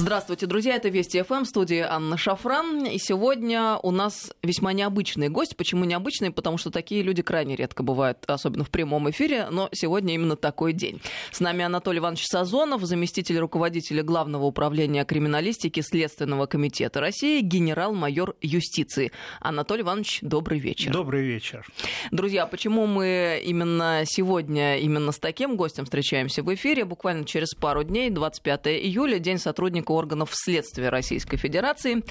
Здравствуйте, друзья, это Вести ФМ, студия Анна Шафран. И сегодня у нас весьма необычный гость. Почему необычный? Потому что такие люди крайне редко бывают, особенно в прямом эфире, но сегодня именно такой день. С нами Анатолий Иванович Сазонов, заместитель руководителя Главного управления криминалистики Следственного комитета России, генерал-майор юстиции. Анатолий Иванович, добрый вечер. Добрый вечер. Друзья, почему мы именно сегодня, именно с таким гостем встречаемся в эфире? Буквально через пару дней, 25 июля, День сотрудника органов следствия Российской Федерации.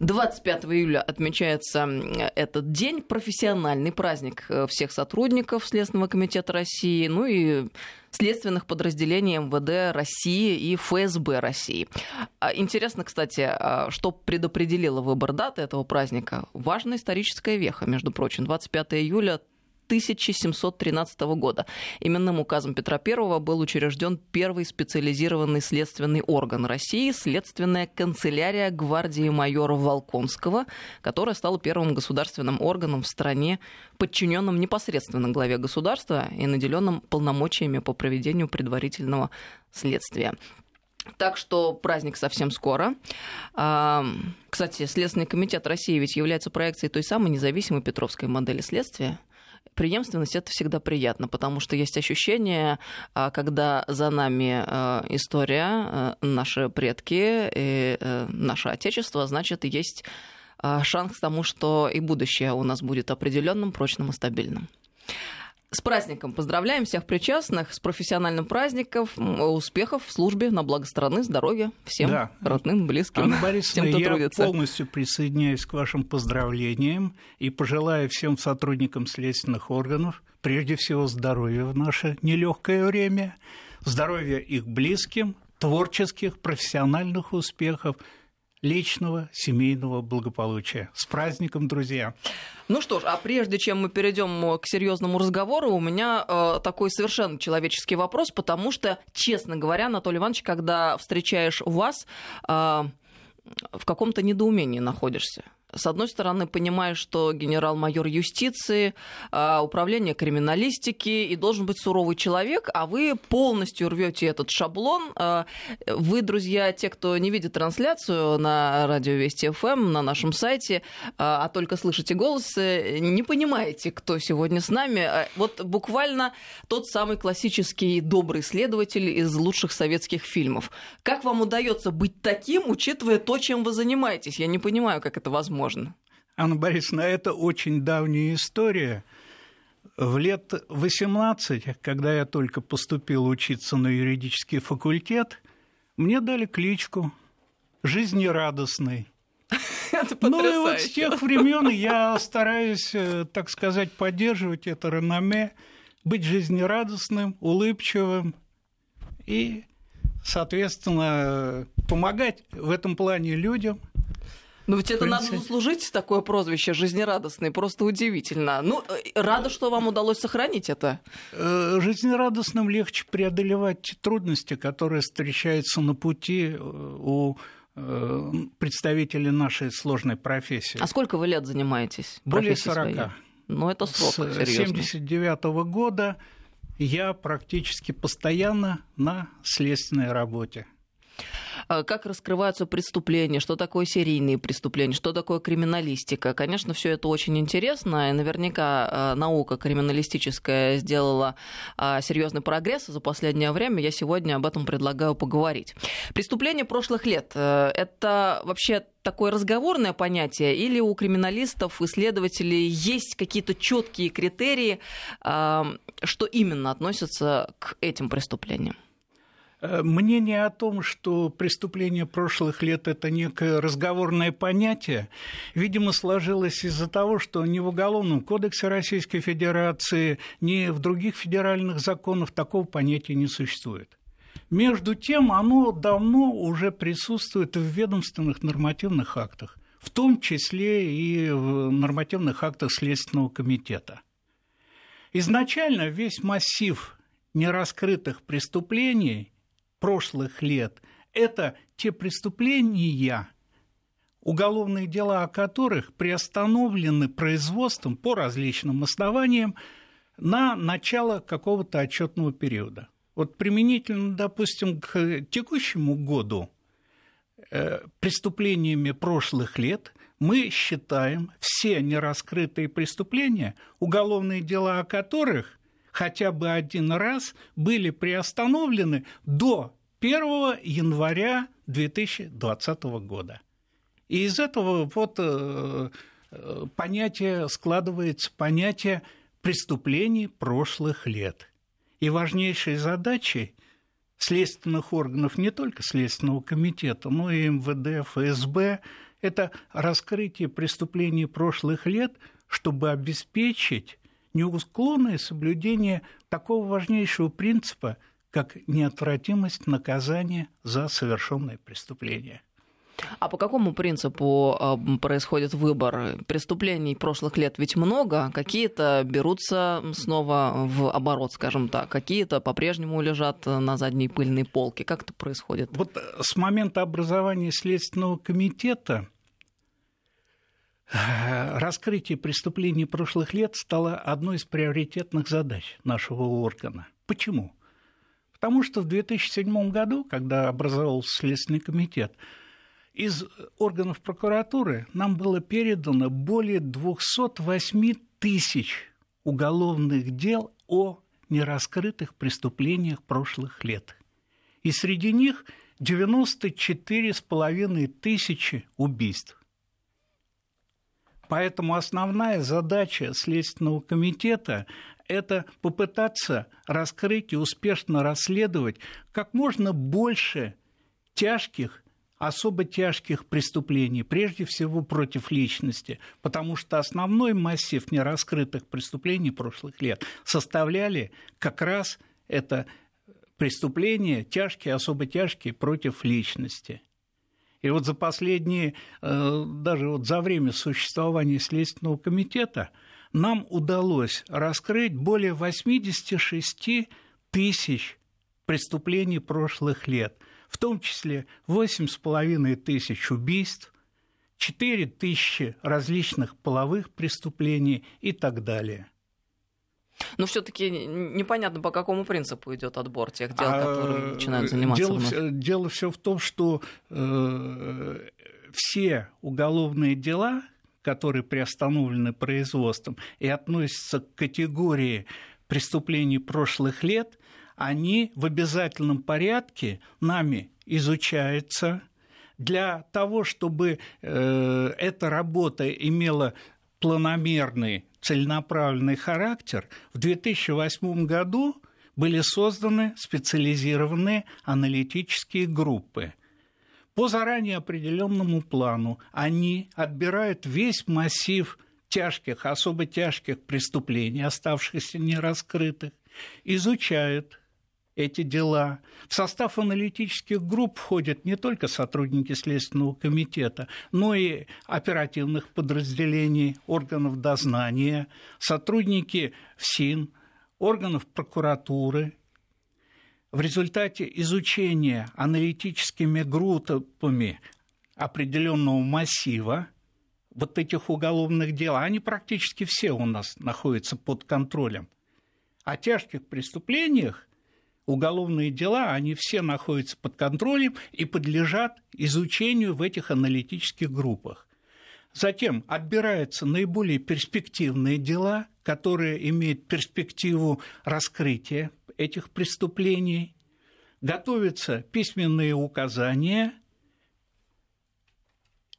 25 июля отмечается этот день, профессиональный праздник э, всех сотрудников Следственного комитета России, ну и следственных подразделений МВД России и ФСБ России. А интересно, кстати, а что предопределило выбор даты этого праздника? Важная историческая веха, между прочим, 25 июля 1713 года. Именным указом Петра I был учрежден первый специализированный следственный орган России – Следственная канцелярия гвардии майора Волконского, которая стала первым государственным органом в стране, подчиненным непосредственно главе государства и наделенным полномочиями по проведению предварительного следствия. Так что праздник совсем скоро. Кстати, Следственный комитет России ведь является проекцией той самой независимой Петровской модели следствия преемственность это всегда приятно, потому что есть ощущение, а, когда за нами а, история, а, наши предки и э, наше отечество, значит, есть шанс к тому, что и будущее у нас будет определенным, прочным и стабильным. С праздником поздравляем всех причастных, с профессиональным праздником, успехов в службе на благо страны, здоровья всем да. родным, близким, Анна Борисовна, всем, кто я трудится. полностью присоединяюсь к вашим поздравлениям и пожелаю всем сотрудникам следственных органов, прежде всего, здоровья в наше нелегкое время, здоровья их близким, творческих, профессиональных успехов – личного семейного благополучия. С праздником, друзья! Ну что ж, а прежде чем мы перейдем к серьезному разговору, у меня э, такой совершенно человеческий вопрос, потому что, честно говоря, Анатолий Иванович, когда встречаешь вас, э, в каком-то недоумении находишься с одной стороны, понимаешь, что генерал-майор юстиции, а, управление криминалистики и должен быть суровый человек, а вы полностью рвете этот шаблон. А, вы, друзья, те, кто не видит трансляцию на радио Вести ФМ, на нашем сайте, а, а только слышите голос, не понимаете, кто сегодня с нами. Вот буквально тот самый классический добрый следователь из лучших советских фильмов. Как вам удается быть таким, учитывая то, чем вы занимаетесь? Я не понимаю, как это возможно можно. Анна Борисовна, это очень давняя история. В лет 18, когда я только поступил учиться на юридический факультет, мне дали кличку «Жизнерадостный». Это ну и вот с тех времен я стараюсь, э, так сказать, поддерживать это реноме, быть жизнерадостным, улыбчивым и, соответственно, помогать в этом плане людям – ну ведь это надо заслужить, такое прозвище жизнерадостный, просто удивительно. Ну, э, рада, что вам удалось сохранить это. Э, жизнерадостным легче преодолевать трудности, которые встречаются на пути э, у представителей нашей сложной профессии. А сколько вы лет занимаетесь? Более 40. Своей? Ну, это срок, С 1979 -го года я практически постоянно на следственной работе. А как раскрываются преступления, что такое серийные преступления, что такое криминалистика. Конечно, все это очень интересно, и наверняка а, наука криминалистическая сделала а, серьезный прогресс за последнее время. Я сегодня об этом предлагаю поговорить. Преступления прошлых лет э, – это вообще такое разговорное понятие, или у криминалистов, исследователей есть какие-то четкие критерии, что именно относится к этим преступлениям? Э, мнение о том, что преступление прошлых лет – это некое разговорное понятие, видимо, сложилось из-за того, что ни в Уголовном кодексе Российской Федерации, ни в других федеральных законах такого понятия не существует. Между тем, оно давно уже присутствует в ведомственных нормативных актах, в том числе и в нормативных актах Следственного комитета. Изначально весь массив нераскрытых преступлений прошлых лет – это те преступления, уголовные дела о которых приостановлены производством по различным основаниям на начало какого-то отчетного периода. Вот применительно, допустим, к текущему году преступлениями прошлых лет мы считаем все нераскрытые преступления, уголовные дела о которых хотя бы один раз были приостановлены до 1 января 2020 года. И из этого вот э, э, понятие складывается понятие преступлений прошлых лет. И важнейшей задачей следственных органов, не только Следственного комитета, но и МВД, ФСБ, это раскрытие преступлений прошлых лет, чтобы обеспечить неуклонное соблюдение такого важнейшего принципа, как неотвратимость наказания за совершенное преступление. А по какому принципу а, происходит выбор? Преступлений прошлых лет ведь много, какие-то берутся снова в оборот, скажем так, какие-то по-прежнему лежат на задней пыльной полке. Как это происходит? Вот с момента образования Следственного комитета э, раскрытие преступлений прошлых лет стало одной из приоритетных задач нашего органа. Почему? Потому что в 2007 году, когда образовался Следственный комитет, из органов прокуратуры нам было передано более 208 тысяч уголовных дел о нераскрытых преступлениях прошлых лет. И среди них 94,5 тысячи убийств. Поэтому основная задача Следственного комитета – это попытаться раскрыть и успешно расследовать как можно больше тяжких особо тяжких преступлений, прежде всего против личности, потому что основной массив нераскрытых преступлений прошлых лет составляли как раз это преступления тяжкие, особо тяжкие против личности. И вот за последние, э, даже вот за время существования Следственного комитета нам удалось раскрыть более 86 тысяч преступлений прошлых лет – в том числе 8,5 тысяч убийств, 4 тысячи различных половых преступлений и так далее. Но все-таки непонятно, по какому принципу идет отбор тех дел, а, которые начинают заниматься. Дело, вновь. дело все в том, что э, все уголовные дела, которые приостановлены производством и относятся к категории преступлений прошлых лет, они в обязательном порядке нами изучаются для того, чтобы э, эта работа имела планомерный, целенаправленный характер, в 2008 году были созданы специализированные аналитические группы. По заранее определенному плану они отбирают весь массив тяжких, особо тяжких преступлений, оставшихся нераскрытых, изучают эти дела. В состав аналитических групп входят не только сотрудники Следственного комитета, но и оперативных подразделений, органов дознания, сотрудники ФСИН, органов прокуратуры. В результате изучения аналитическими группами определенного массива вот этих уголовных дел, они практически все у нас находятся под контролем. О тяжких преступлениях уголовные дела, они все находятся под контролем и подлежат изучению в этих аналитических группах. Затем отбираются наиболее перспективные дела, которые имеют перспективу раскрытия этих преступлений, готовятся письменные указания,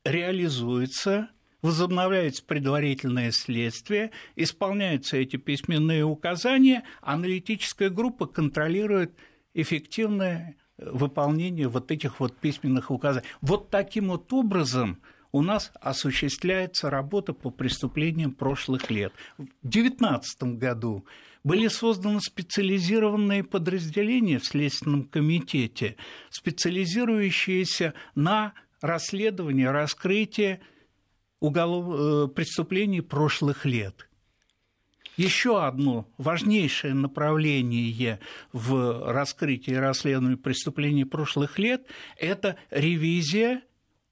реализуются возобновляется предварительное следствие, исполняются эти письменные указания, аналитическая группа контролирует эффективное э, выполнение вот этих вот письменных указаний. Вот таким вот образом у нас осуществляется работа по преступлениям прошлых лет. В 2019 году были созданы специализированные подразделения в Следственном комитете, специализирующиеся на расследовании, раскрытии уголов... Э, преступлений прошлых лет. Еще одно важнейшее направление в раскрытии и расследовании преступлений прошлых лет – это ревизия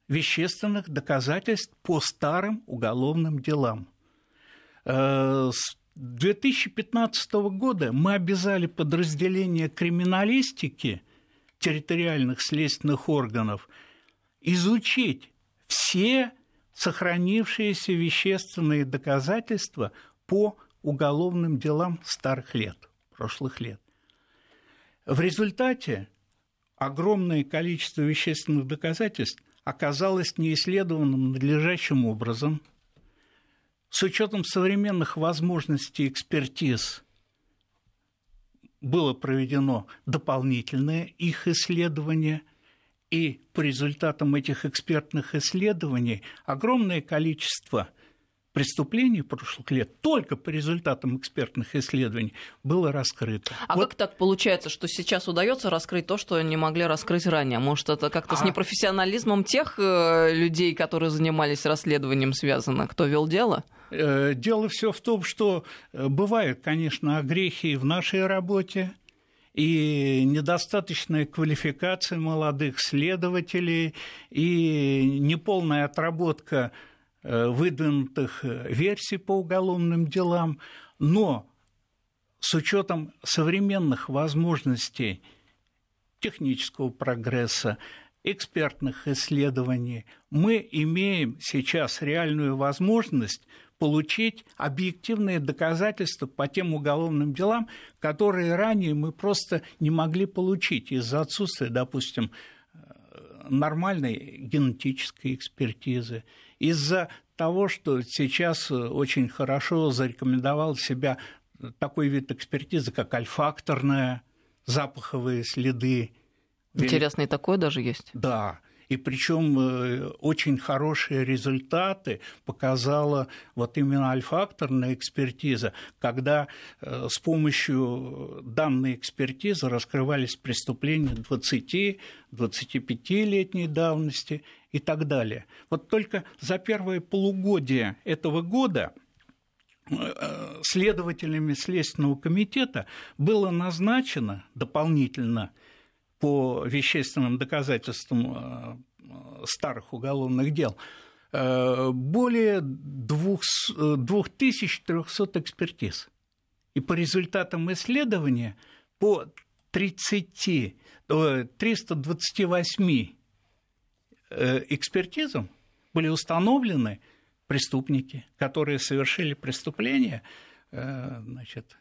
вещественных доказательств по старым уголовным делам. Э, с 2015 года мы обязали подразделения криминалистики территориальных следственных органов изучить все сохранившиеся вещественные доказательства по уголовным делам старых лет, прошлых лет. В результате огромное количество вещественных доказательств оказалось неисследованным надлежащим образом. С учетом современных возможностей экспертиз было проведено дополнительное их исследование, и по результатам этих экспертных исследований огромное количество – преступлений прошлых лет только по результатам экспертных исследований было раскрыто. А вот. как так получается, что сейчас удается раскрыть то, что не могли раскрыть ранее? Может, это как-то а... с непрофессионализмом тех э, людей, которые занимались расследованием, связано? Кто вел дело? Э, дело все в том, что э, бывают, конечно, огрехи в нашей работе, и недостаточная квалификация молодых следователей, и неполная отработка Э, выдвинутых э, версий по уголовным делам, но с учетом современных возможностей технического прогресса, экспертных исследований, мы имеем сейчас реальную возможность получить объективные доказательства по тем уголовным делам, которые ранее мы просто не могли получить из-за отсутствия, допустим, э, нормальной генетической экспертизы из-за того, что сейчас э, очень хорошо зарекомендовал себя такой вид экспертизы, как альфакторная, запаховые следы. Интересно, и такое даже есть? Да и причем э, очень хорошие результаты показала вот именно альфакторная экспертиза, когда э, с помощью данной экспертизы раскрывались преступления 20-25-летней давности и так далее. Вот только за первое полугодие этого года э, следователями Следственного комитета было назначено дополнительно по вещественным доказательствам э, старых уголовных дел э, более 2300 экспертиз. И по результатам исследования по 30, 328 э, экспертизам были установлены преступники, которые совершили преступление значит,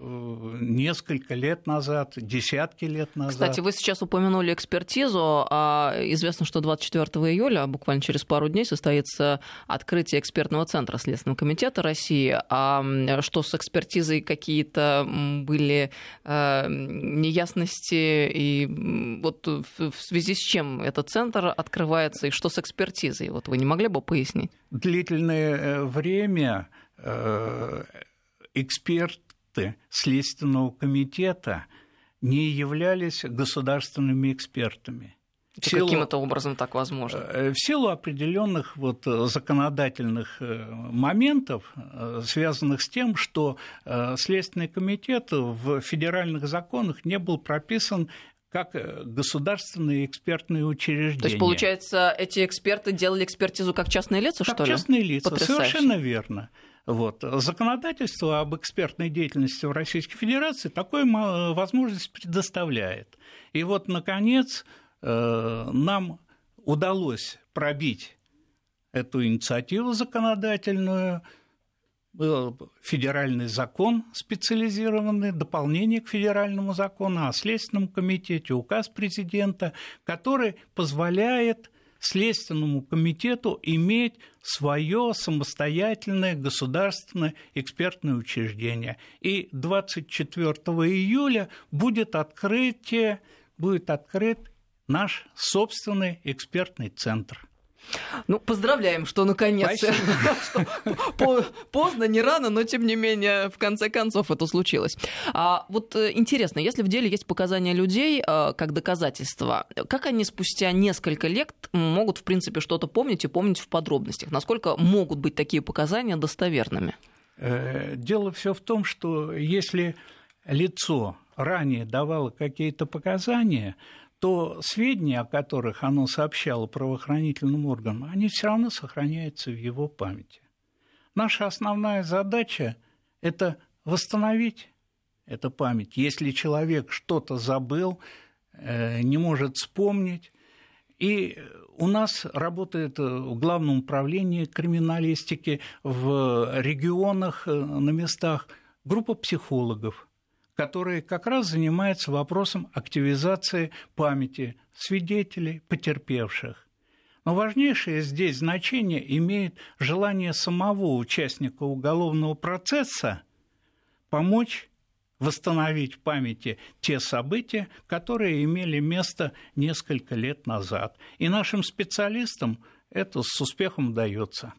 несколько лет назад, десятки лет назад. Кстати, вы сейчас упомянули экспертизу. А известно, что 24 июля, буквально через пару дней, состоится открытие экспертного центра Следственного комитета России. А что с экспертизой какие-то были э, неясности? И вот в связи с чем этот центр открывается? И что с экспертизой? Вот вы не могли бы пояснить? Длительное э, время э, эксперт эксперты Следственного комитета не являлись государственными экспертами. В силу, Каким это образом так возможно? Э, в силу определенных вот законодательных э, моментов, э, связанных с тем, что Следственный комитет в федеральных законах не был прописан как государственные экспертные учреждения. То есть, получается, эти эксперты делали экспертизу как частные лица, как что ли? Как частные лица, Потрясающе. совершенно верно. Вот. Законодательство об экспертной деятельности в Российской Федерации такую возможность предоставляет. И вот, наконец, э, нам удалось пробить эту инициативу законодательную, федеральный закон специализированный, дополнение к федеральному закону о Следственном комитете, указ президента, который позволяет Следственному комитету иметь свое самостоятельное государственное экспертное учреждение. И 24 июля будет открытие, будет открыт наш собственный экспертный центр. Ну, поздравляем, что наконец поздно, не рано, но тем не менее, в конце концов, это случилось. А вот э, интересно, если в деле есть показания людей э, как доказательства, как они спустя несколько лет могут, в принципе, что-то помнить и помнить в подробностях? Насколько могут быть такие показания достоверными? Э, дело все в том, что если лицо ранее давало какие-то показания, то сведения, о которых оно сообщало правоохранительным органам, они все равно сохраняются в его памяти. Наша основная задача – это восстановить эту память. Если человек что-то забыл, э, не может вспомнить, и у нас работает в Главном управлении криминалистики в регионах, на местах группа психологов, которые как раз занимаются вопросом активизации памяти свидетелей, потерпевших. Но важнейшее здесь значение имеет желание самого участника уголовного процесса помочь восстановить в памяти те события, которые имели место несколько лет назад. И нашим специалистам это с успехом удается.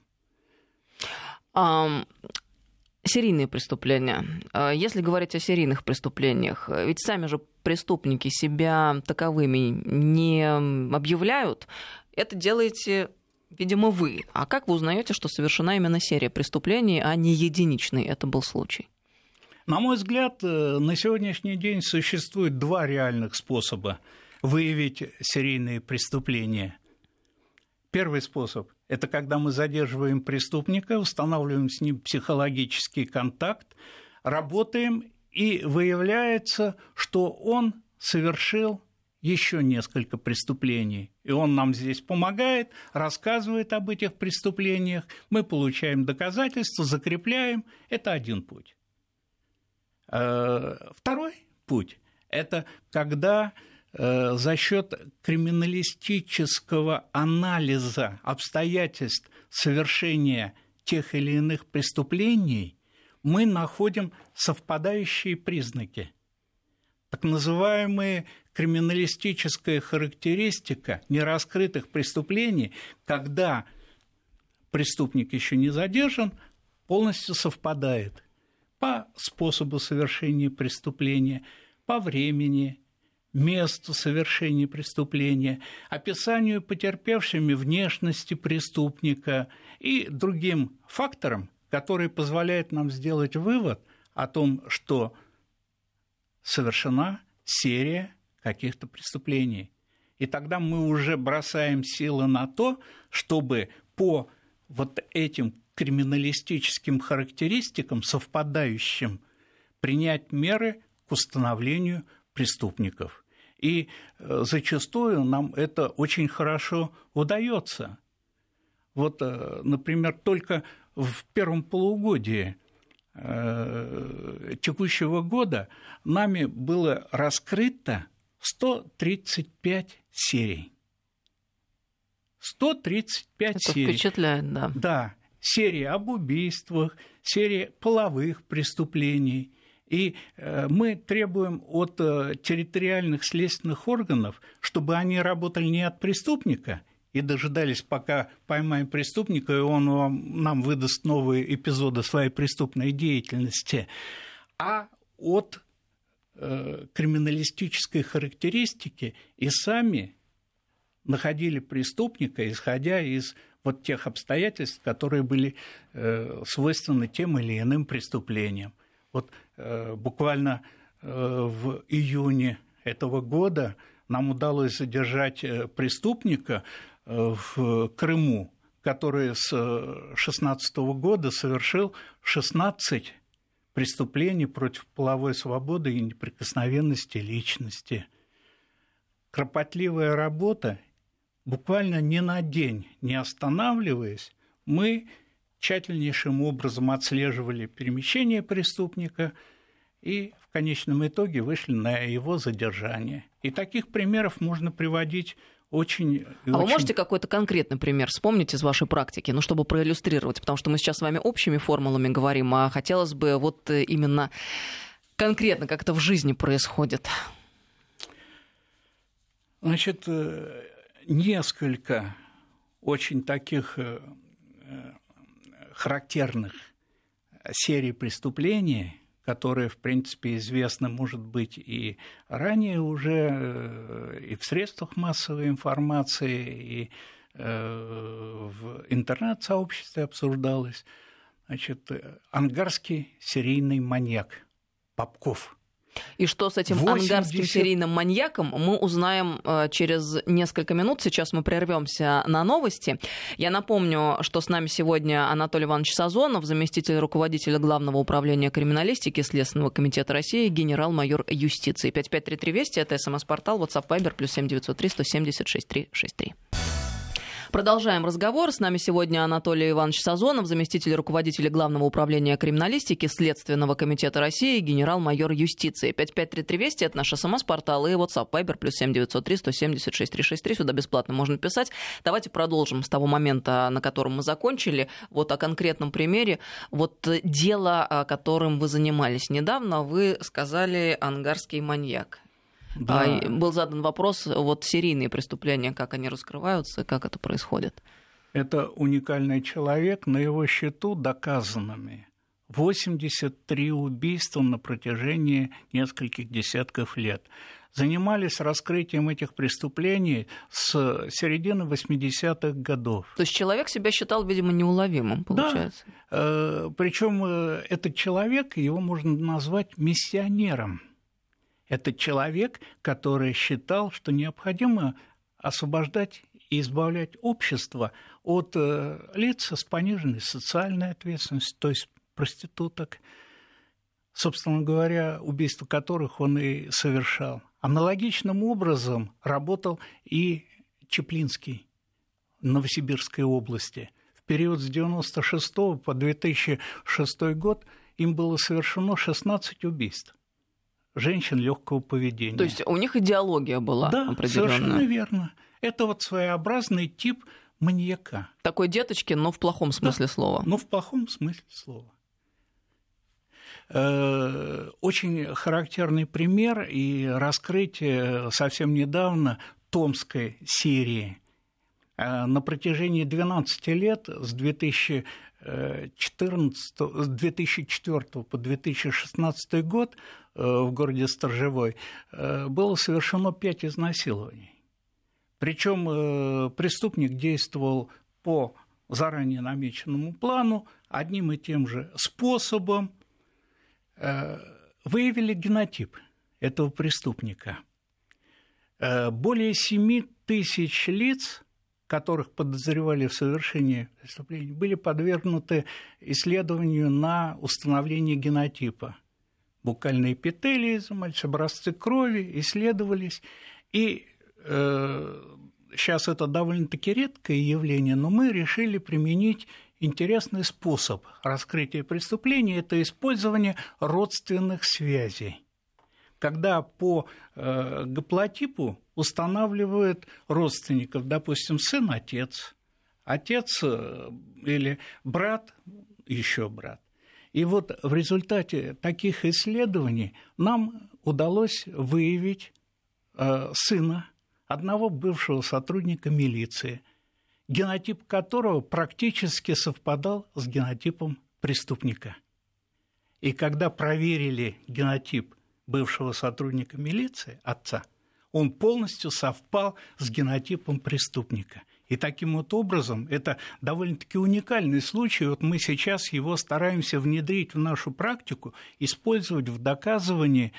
Um, серийные преступления. А если говорить о серийных преступлениях, ведь сами же преступники себя таковыми не объявляют. Это делаете видимо, вы. А как вы узнаете, что совершена именно серия преступлений, а не единичный это был случай? На мой взгляд, э, на сегодняшний день существует два реальных способа выявить серийные преступления. Первый способ – это когда мы задерживаем преступника, устанавливаем с ним психологический контакт, работаем, и выявляется, что он совершил еще несколько преступлений. И он нам здесь помогает, рассказывает об этих преступлениях, мы получаем доказательства, закрепляем. Это один путь. Э, второй путь – это когда за счет криминалистического анализа обстоятельств совершения тех или иных преступлений мы находим совпадающие признаки. Так называемая криминалистическая характеристика нераскрытых преступлений, когда преступник еще не задержан, полностью совпадает по способу совершения преступления, по времени, месту совершения преступления, описанию потерпевшими внешности преступника и другим факторам, которые позволяют нам сделать вывод о том, что совершена серия каких-то преступлений. И тогда мы уже бросаем силы на то, чтобы по вот этим криминалистическим характеристикам, совпадающим, принять меры к установлению преступников. И э, зачастую нам это очень хорошо удается. Вот, э, например, только в первом полугодии э, текущего года нами было раскрыто 135 серий. 135 Это серий. впечатляет, да. Да серия об убийствах, серия половых преступлений. И э, мы требуем от э, территориальных следственных органов, чтобы они работали не от преступника и дожидались, пока поймаем преступника, и он вам, нам выдаст новые эпизоды своей преступной деятельности, а от э, криминалистической характеристики и сами находили преступника, исходя из вот тех обстоятельств, которые были свойственны тем или иным преступлениям. Вот э, буквально э, в июне этого года нам удалось задержать преступника в Крыму, который с 2016 года совершил 16 преступлений против половой свободы и неприкосновенности личности. Кропотливая работа буквально ни на день не останавливаясь, мы тщательнейшим образом отслеживали перемещение преступника и в конечном итоге вышли на его задержание. И таких примеров можно приводить очень... А очень... вы можете какой-то конкретный пример вспомнить из вашей практики, ну, чтобы проиллюстрировать, потому что мы сейчас с вами общими формулами говорим, а хотелось бы вот именно конкретно как это в жизни происходит. Значит, э, несколько очень таких э, э, характерных серий преступлений, которые, в принципе, известны, может быть, и ранее уже э, и в средствах массовой информации, и в интернет-сообществе обсуждалось. Значит, ангарский серийный маньяк Попков – и что с этим 80... ангарским серийным маньяком, мы узнаем э, через несколько минут. Сейчас мы прервемся на новости. Я напомню, что с нами сегодня Анатолий Иванович Сазонов, заместитель руководителя Главного управления криминалистики Следственного комитета России, генерал-майор юстиции. 5533 Вести, это смс-портал, WhatsApp Viber, плюс 7903 176 363. Продолжаем разговор. С нами сегодня Анатолий Иванович Сазонов, заместитель руководителя Главного управления криминалистики Следственного комитета России, генерал-майор юстиции. 553320 это наш СМС-портал и WhatsApp Viber плюс 7903 176 363. Сюда бесплатно можно писать. Давайте продолжим с того момента, на котором мы закончили. Вот о конкретном примере. Вот дело, которым вы занимались недавно, вы сказали «ангарский маньяк». Да. А, был задан вопрос, вот серийные преступления, как они раскрываются, как это происходит? Это уникальный человек, на его счету доказанными 83 убийства на протяжении нескольких десятков лет. Занимались раскрытием этих преступлений с середины 80-х годов. То есть человек себя считал, видимо, неуловимым, получается? Да. Э, Причем э, этот человек, его можно назвать миссионером это человек, который считал, что необходимо освобождать и избавлять общество от э, лиц с пониженной социальной ответственностью, то есть проституток, собственно говоря, убийство которых он и совершал. Аналогичным образом работал и Чеплинский в Новосибирской области. В период с 1996 по 2006 год им было совершено 16 убийств женщин легкого поведения. То есть у них идеология была да, совершенно верно. Это вот своеобразный тип маньяка. Такой деточки, но в плохом смысле да, слова. Но в плохом смысле слова. Э, очень характерный пример и раскрытие совсем недавно Томской серии. Э, на протяжении 12 лет с 2000 14, с 2004 по 2016 год э, в городе Сторжевой э, было совершено пять изнасилований. Причем э, преступник действовал по заранее намеченному плану, одним и тем же способом. Выявили генотип этого преступника. Более 7 тысяч лиц – которых подозревали в совершении преступлений, были подвергнуты исследованию на установление генотипа. Букальные эпителии изымались, образцы крови исследовались. И э, сейчас это довольно-таки редкое явление, но мы решили применить интересный способ раскрытия преступления – это использование родственных связей. Когда по э, гаплотипу устанавливают родственников, допустим, сын, отец, отец э, или брат, еще брат. И вот в результате таких исследований нам удалось выявить э, сына одного бывшего сотрудника милиции, генотип которого практически совпадал с генотипом преступника. И когда проверили генотип бывшего сотрудника милиции, отца – он полностью совпал с генотипом преступника. И таким вот образом, это довольно-таки уникальный случай, вот мы сейчас его стараемся внедрить в нашу практику, использовать в доказывании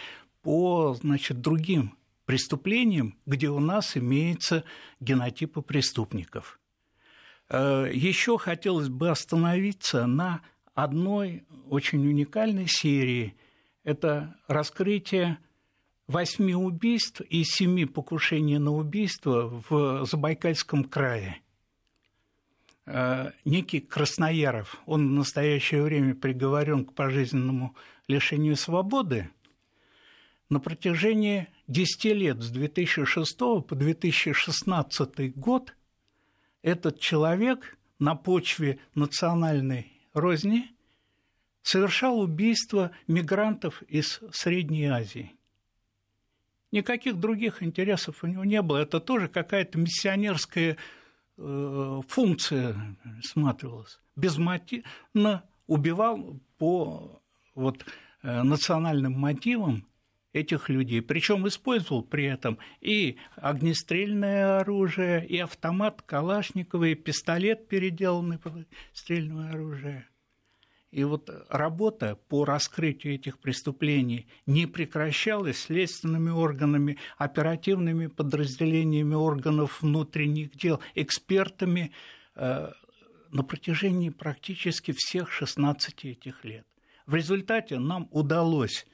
по значит, другим преступлениям, где у нас имеются генотипы преступников. Э, Еще хотелось бы остановиться на одной очень уникальной серии. Это раскрытие восьми убийств и семи покушений на убийство в Забайкальском крае. Э, некий Краснояров, он в настоящее время приговорен к пожизненному лишению свободы, на протяжении 10 лет, с 2006 по 2016 год, этот человек на почве национальной розни совершал убийство мигрантов из Средней Азии. Никаких других интересов у него не было. Это тоже какая-то миссионерская э, функция сматривалась. Безмотивно убивал по вот, э, национальным мотивам этих людей. Причем использовал при этом и огнестрельное оружие, и автомат Калашникова, и пистолет, переделанный стрельное оружие. И вот работа по раскрытию этих преступлений не прекращалась следственными органами, оперативными подразделениями органов внутренних дел, экспертами э, на протяжении практически всех 16 этих лет. В результате нам удалось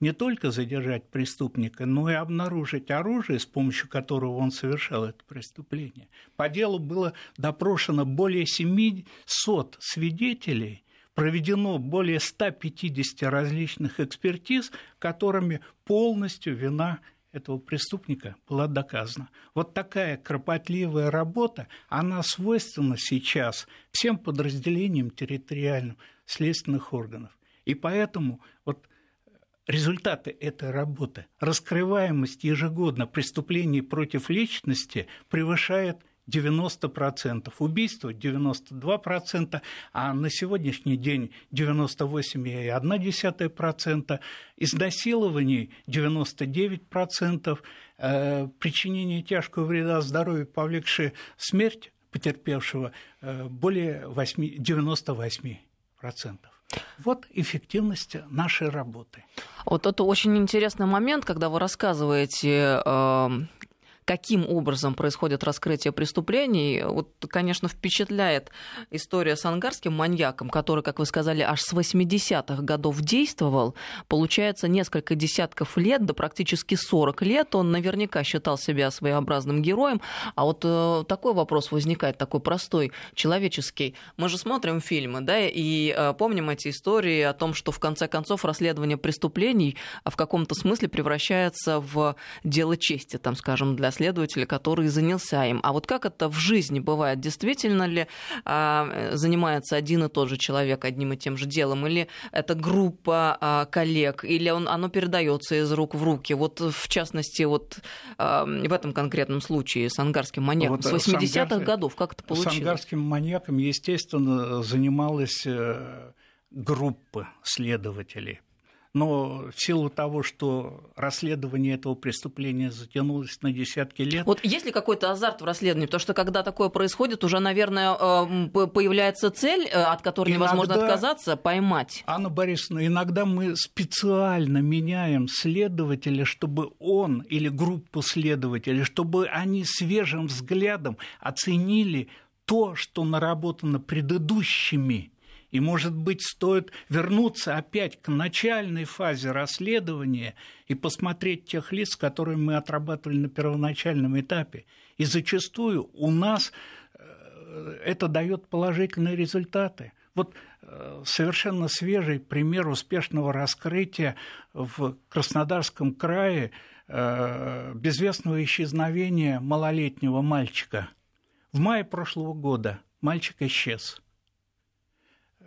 не только задержать преступника, но и обнаружить оружие, с помощью которого он совершал это преступление. По делу было допрошено более 700 свидетелей, проведено более 150 различных экспертиз, которыми полностью вина этого преступника была доказана. Вот такая кропотливая работа, она свойственна сейчас всем подразделениям территориальным следственных органов. И поэтому вот результаты этой работы, раскрываемость ежегодно преступлений против личности превышает 90%, убийства 92%, а на сегодняшний день 98,1%, изнасилований 99%, э, причинение тяжкого вреда здоровью, повлекшее смерть потерпевшего, э, более 8, 98%. Вот эффективность нашей работы. Вот это очень интересный момент, когда вы рассказываете э, каким образом происходит раскрытие преступлений. Вот, конечно, впечатляет история с ангарским маньяком, который, как вы сказали, аж с 80-х годов действовал. Получается, несколько десятков лет, да практически 40 лет он наверняка считал себя своеобразным героем. А вот э, такой вопрос возникает, такой простой, человеческий. Мы же смотрим фильмы, да, и э, помним эти истории о том, что в конце концов расследование преступлений в каком-то смысле превращается в дело чести, там, скажем, для следователя, который занялся им. А вот как это в жизни бывает? Действительно ли а, занимается один и тот же человек одним и тем же делом? Или это группа а, коллег? Или он, оно передается из рук в руки? Вот в частности, вот а, в этом конкретном случае с ангарским маньяком вот, с 80-х ангар... годов, как это получилось? С ангарским маньяком, естественно, занималась э, группа следователей но в силу того, что расследование этого преступления затянулось на десятки лет... Вот есть ли какой-то азарт в расследовании? Потому что когда такое происходит, уже, наверное, э, появляется цель, э, от которой иногда, невозможно отказаться, поймать. Анна Борисовна, иногда мы специально меняем следователя, чтобы он или группу следователей, чтобы они свежим взглядом оценили то, что наработано предыдущими и, может быть, стоит вернуться опять к начальной фазе расследования и посмотреть тех лиц, которые мы отрабатывали на первоначальном этапе. И зачастую у нас э, это дает положительные результаты. Вот э, совершенно свежий пример успешного раскрытия в Краснодарском крае э, безвестного исчезновения малолетнего мальчика. В мае прошлого года мальчик исчез.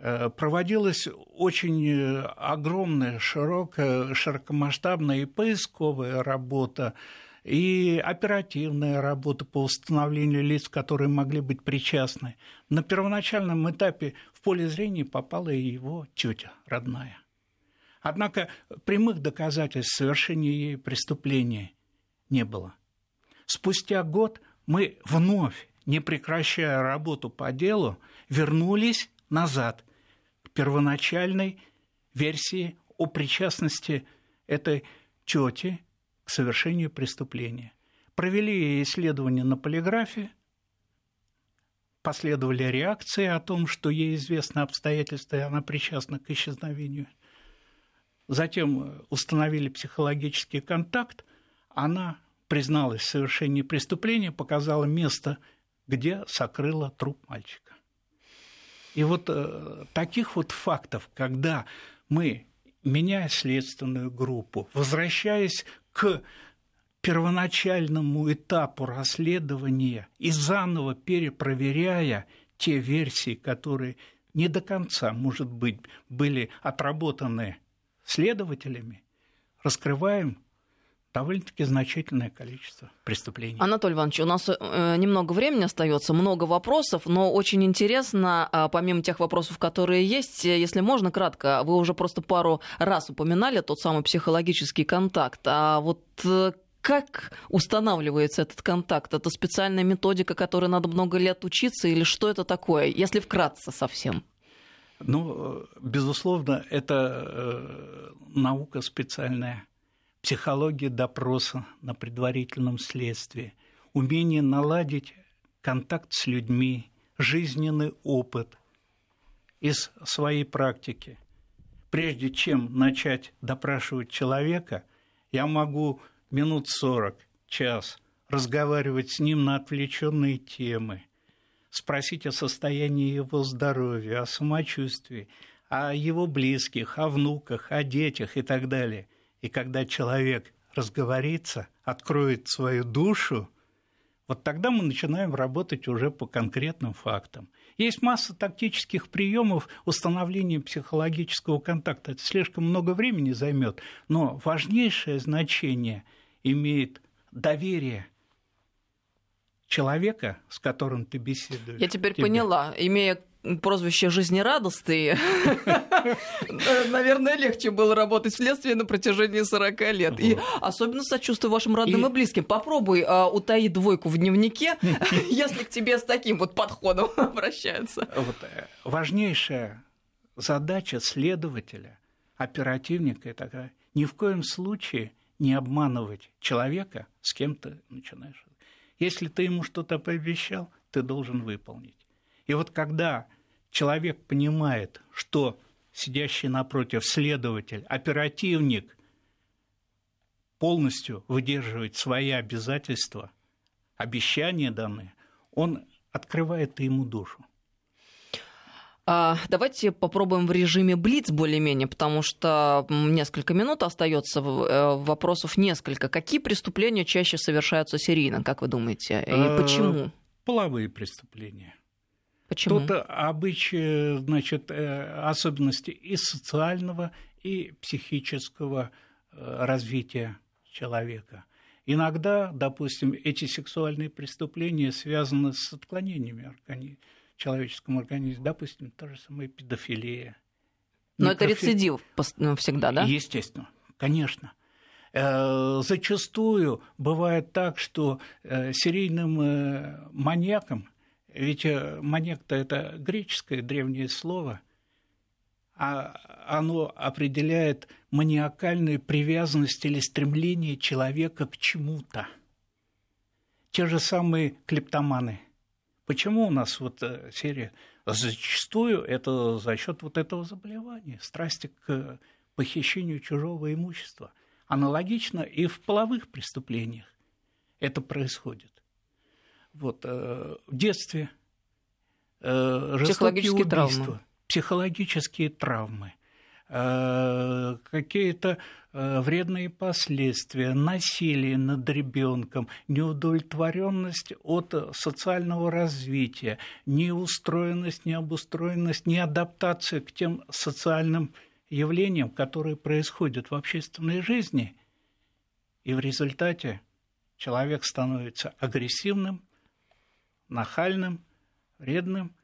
Э, проводилась очень э, огромная, широкая, широкомасштабная и поисковая работа, и оперативная работа по установлению лиц, которые могли быть причастны. На первоначальном этапе в поле зрения попала и его тетя родная. Однако прямых доказательств совершения ей преступления не было. Спустя год мы вновь, не прекращая работу по делу, вернулись назад первоначальной версии о причастности этой тети к совершению преступления. Провели исследование на полиграфе, последовали реакции о том, что ей известно обстоятельства, и она причастна к исчезновению. Затем установили психологический контакт, она призналась в совершении преступления, показала место, где сокрыла труп мальчика. И вот э, таких вот фактов, когда мы, меняя следственную группу, возвращаясь к первоначальному этапу расследования и заново перепроверяя те версии, которые не до конца, может быть, были отработаны следователями, раскрываем довольно-таки значительное количество преступлений. Анатолий Иванович, у нас э, немного времени остается, много вопросов, но очень интересно, э, помимо тех вопросов, которые есть, э, если можно, кратко, вы уже просто пару раз упоминали тот самый психологический контакт, а вот э, как устанавливается этот контакт? Это специальная методика, которой надо много лет учиться, или что это такое, если вкратце совсем? Ну, безусловно, это наука специальная психология допроса на предварительном следствии, умение наладить контакт с людьми, жизненный опыт из своей практики. прежде чем начать допрашивать человека, я могу минут сорок, час разговаривать с ним на отвлеченные темы, спросить о состоянии его здоровья, о самочувствии, о его близких, о внуках, о детях и так далее. И когда человек разговорится, откроет свою душу, вот тогда мы начинаем работать уже по конкретным фактам. Есть масса тактических приемов установления психологического контакта. Это слишком много времени займет, но важнейшее значение имеет доверие человека, с которым ты беседуешь. Я теперь тебе. поняла, имея прозвище «Жизнерадостный», наверное, легче было работать в следствии на протяжении 40 лет. И особенно сочувствую вашим родным и, близким. Попробуй а, утаить двойку в дневнике, если к тебе с таким вот подходом обращаются. Э, важнейшая задача следователя, оперативника такая, ни в коем случае не обманывать человека, с кем ты начинаешь. Если ты ему что-то пообещал, ты должен выполнить. И вот когда человек понимает, что сидящий напротив следователь, оперативник полностью выдерживает свои обязательства, обещания данные, он открывает ему душу. А, давайте попробуем в режиме Блиц более-менее, потому что несколько минут остается, э, вопросов несколько. Какие преступления чаще совершаются серийно, как вы думаете, и э, почему? Половые преступления. Почему? Тут обычаи, значит, э, особенности и социального, и психического развития человека. Иногда, допустим, эти сексуальные преступления связаны с отклонениями организма человеческом организме, допустим, та же самая педофилия. Но Некрофи... это рецидив ну, всегда, да? Естественно, конечно. Э, зачастую бывает так, что э, серийным э, маньяком, ведь маньяк-то это греческое древнее слово, а оно определяет маниакальную привязанность или стремление человека к чему-то. Те же самые клептоманы – Почему у нас вот э, серия? Зачастую это за счет вот этого заболевания, страсти к похищению чужого имущества. Аналогично и в половых преступлениях это происходит. Вот, э, в детстве э, психологические убийства, травмы. психологические травмы, Э, какие-то вредные последствия, насилие над ребенком, неудовлетворенность от социального развития, неустроенность, необустроенность, неадаптация к тем социальным явлениям, которые происходят в общественной жизни. И в результате человек становится агрессивным, нахальным, вредным,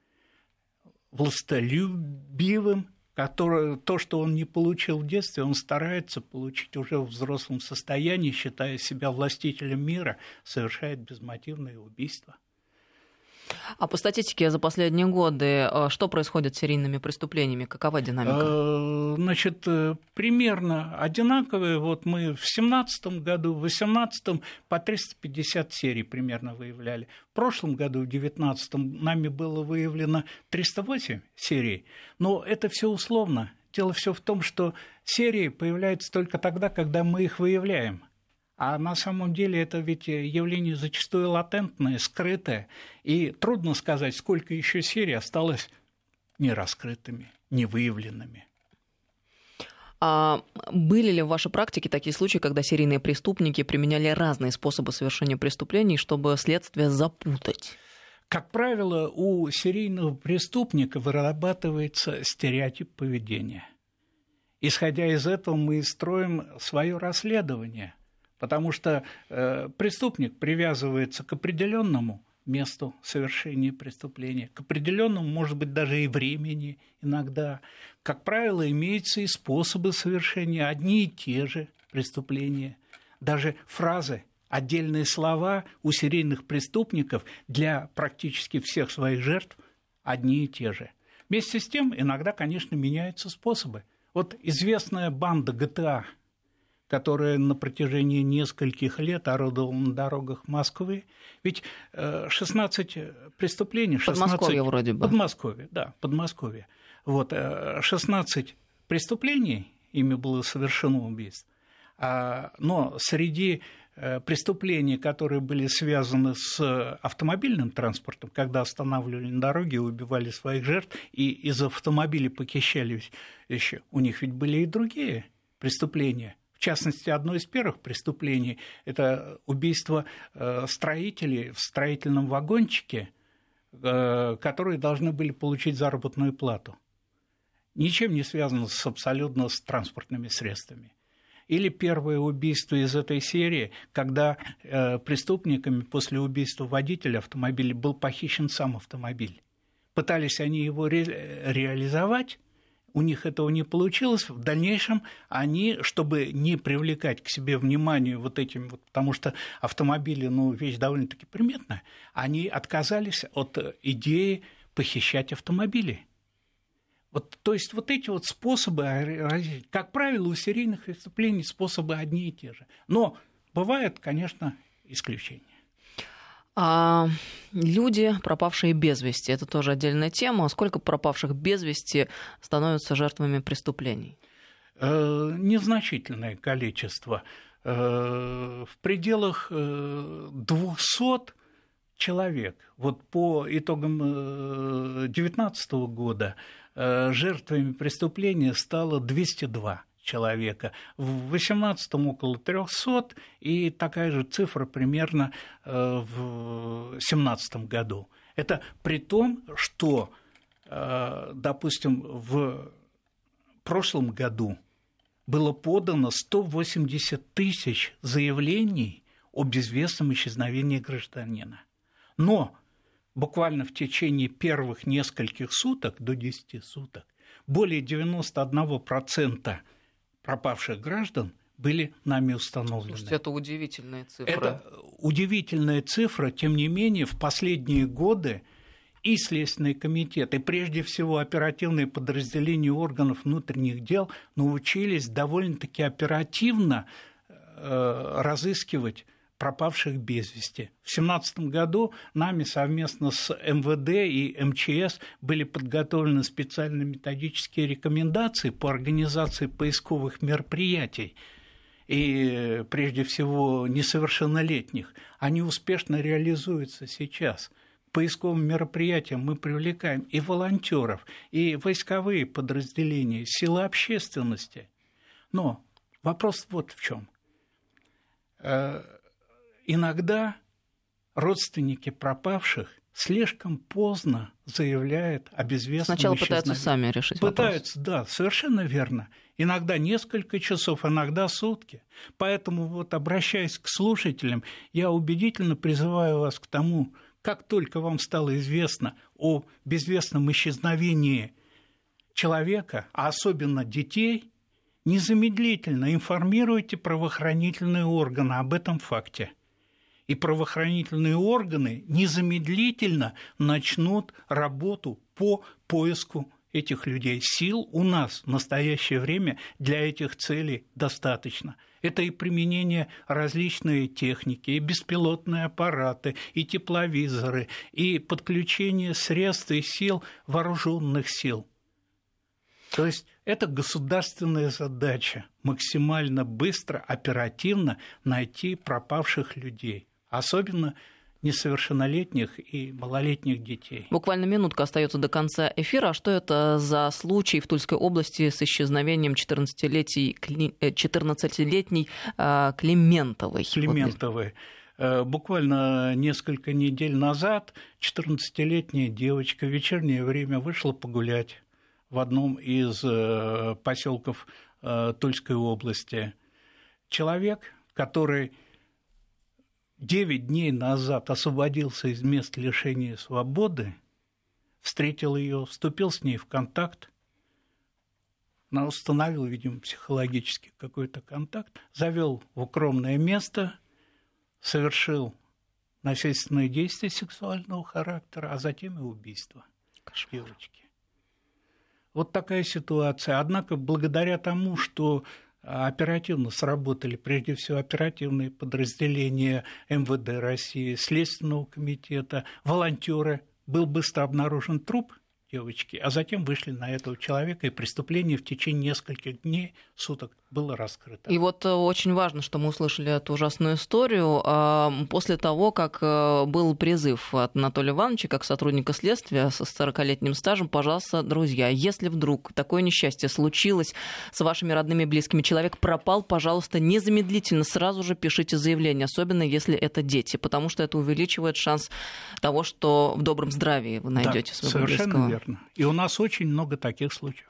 властолюбивым – которое, то, что он не получил в детстве, он старается получить уже в взрослом состоянии, считая себя властителем мира, совершает безмотивные убийства. А по статистике за последние годы, э, что происходит с серийными преступлениями? Какова динамика? Э, значит, э, примерно одинаковые. Вот мы в 2017 году, в 2018 по 350 серий примерно выявляли. В прошлом году, в 2019 нами было выявлено 308 серий. Но это все условно. Дело все в том, что серии появляются только тогда, когда мы их выявляем – а на самом деле это ведь явление зачастую латентное, скрытое, и трудно сказать, сколько еще серий осталось нераскрытыми, невыявленными. А были ли в вашей практике такие случаи, когда серийные преступники применяли разные способы совершения преступлений, чтобы следствие запутать? Как правило, у серийного преступника вырабатывается стереотип поведения. Исходя из этого, мы строим свое расследование – потому что э, преступник привязывается к определенному месту совершения преступления, к определенному, может быть, даже и времени иногда. Как правило, имеются и способы совершения, одни и те же преступления. Даже фразы, отдельные слова у серийных преступников для практически всех своих жертв одни и те же. Вместе с тем, иногда, конечно, меняются способы. Вот известная банда ГТА – которая на протяжении нескольких лет орудовала на дорогах Москвы. Ведь 16 э, преступлений... 16... Подмосковье вроде бы. Подмосковье, да, Подмосковье. Вот, 16 э, преступлений, ими было совершено убийство, а, но среди э, преступлений, которые были связаны с автомобильным транспортом, когда останавливали на дороге, убивали своих жертв, и из автомобилей похищались еще, у них ведь были и другие преступления. В частности, одно из первых преступлений – это убийство э, строителей в строительном вагончике, э, которые должны были получить заработную плату. Ничем не связано с абсолютно с транспортными средствами. Или первое убийство из этой серии, когда э, преступниками после убийства водителя автомобиля был похищен сам автомобиль. Пытались они его ре- реализовать, у них этого не получилось. В дальнейшем они, чтобы не привлекать к себе внимание вот этим, вот, потому что автомобили, ну, вещь довольно-таки приметная, они отказались от идеи похищать автомобили. Вот, то есть вот эти вот способы, как правило, у серийных преступлений способы одни и те же. Но бывают, конечно, исключения. А люди, пропавшие без вести, это тоже отдельная тема. Сколько пропавших без вести становятся жертвами преступлений? Э, незначительное количество. Э, в пределах 200 э, человек. Вот по итогам 2019 года жертвами преступления стало 202 человека. В 18 около 300, и такая же цифра примерно э, в 2017 году. Это при том, что, э, допустим, в прошлом году было подано 180 тысяч заявлений о безвестном исчезновении гражданина. Но буквально в течение первых нескольких суток, до 10 суток, более 91% пропавших граждан были нами установлены. Слушайте, это удивительная цифра. Это удивительная цифра, тем не менее, в последние годы и Следственный комитет, и прежде всего оперативные подразделения органов внутренних дел научились довольно-таки оперативно э, разыскивать пропавших без вести. В 2017 году нами совместно с МВД и МЧС были подготовлены специальные методические рекомендации по организации поисковых мероприятий и прежде всего несовершеннолетних. Они успешно реализуются сейчас – поисковым мероприятиям мы привлекаем и волонтеров, и войсковые подразделения, силы общественности. Но вопрос вот в чем. Иногда родственники пропавших слишком поздно заявляют о безвестном Сначала пытаются сами решить Пытаются, вопрос. да, совершенно верно. Иногда несколько часов, иногда сутки. Поэтому вот обращаясь к слушателям, я убедительно призываю вас к тому, как только вам стало известно о безвестном исчезновении человека, а особенно детей, незамедлительно информируйте правоохранительные органы об этом факте – и правоохранительные органы незамедлительно начнут работу по поиску этих людей. Сил у нас в настоящее время для этих целей достаточно. Это и применение различной техники, и беспилотные аппараты, и тепловизоры, и подключение средств и сил вооруженных сил. То есть это государственная задача максимально быстро, оперативно найти пропавших людей особенно несовершеннолетних и малолетних детей. Буквально минутка остается до конца эфира. А что это за случай в Тульской области с исчезновением 14-летней, 14-летней а, Климентовой? Климентовой. Э, буквально несколько недель назад 14-летняя девочка в вечернее время вышла погулять в одном из э, поселков э, Тульской области. Человек, который девять дней назад освободился из мест лишения свободы, встретил ее, вступил с ней в контакт, установил, видимо, психологически какой-то контакт, завел в укромное место, совершил насильственные действия сексуального характера, а затем и убийство Кошмар. девочки. Вот такая ситуация. Однако, благодаря тому, что оперативно сработали, прежде всего, оперативные подразделения МВД России, Следственного комитета, волонтеры. Был быстро обнаружен труп девочки, а затем вышли на этого человека, и преступление в течение нескольких дней, суток было раскрыто. И вот э, очень важно, что мы услышали эту ужасную историю. А, после того, как э, был призыв от Анатолия Ивановича, как сотрудника следствия со 40-летним стажем, пожалуйста, друзья, если вдруг такое несчастье случилось с вашими родными и близкими, человек пропал, пожалуйста, незамедлительно сразу же пишите заявление, особенно если это дети, потому что это увеличивает шанс того, что в добром здравии вы найдете да, своего близкого. Верно. И у нас очень много таких случаев.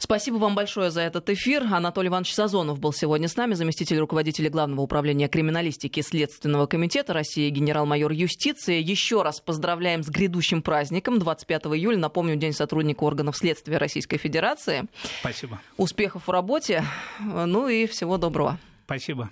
Спасибо вам большое за этот эфир. Анатолий Иванович Сазонов был сегодня с нами, заместитель руководителя Главного управления криминалистики Следственного комитета России, генерал-майор юстиции. Еще раз поздравляем с грядущим праздником. 25 июля, напомню, День сотрудника органов следствия Российской Федерации. Спасибо. Успехов в работе, ну и всего доброго. Спасибо.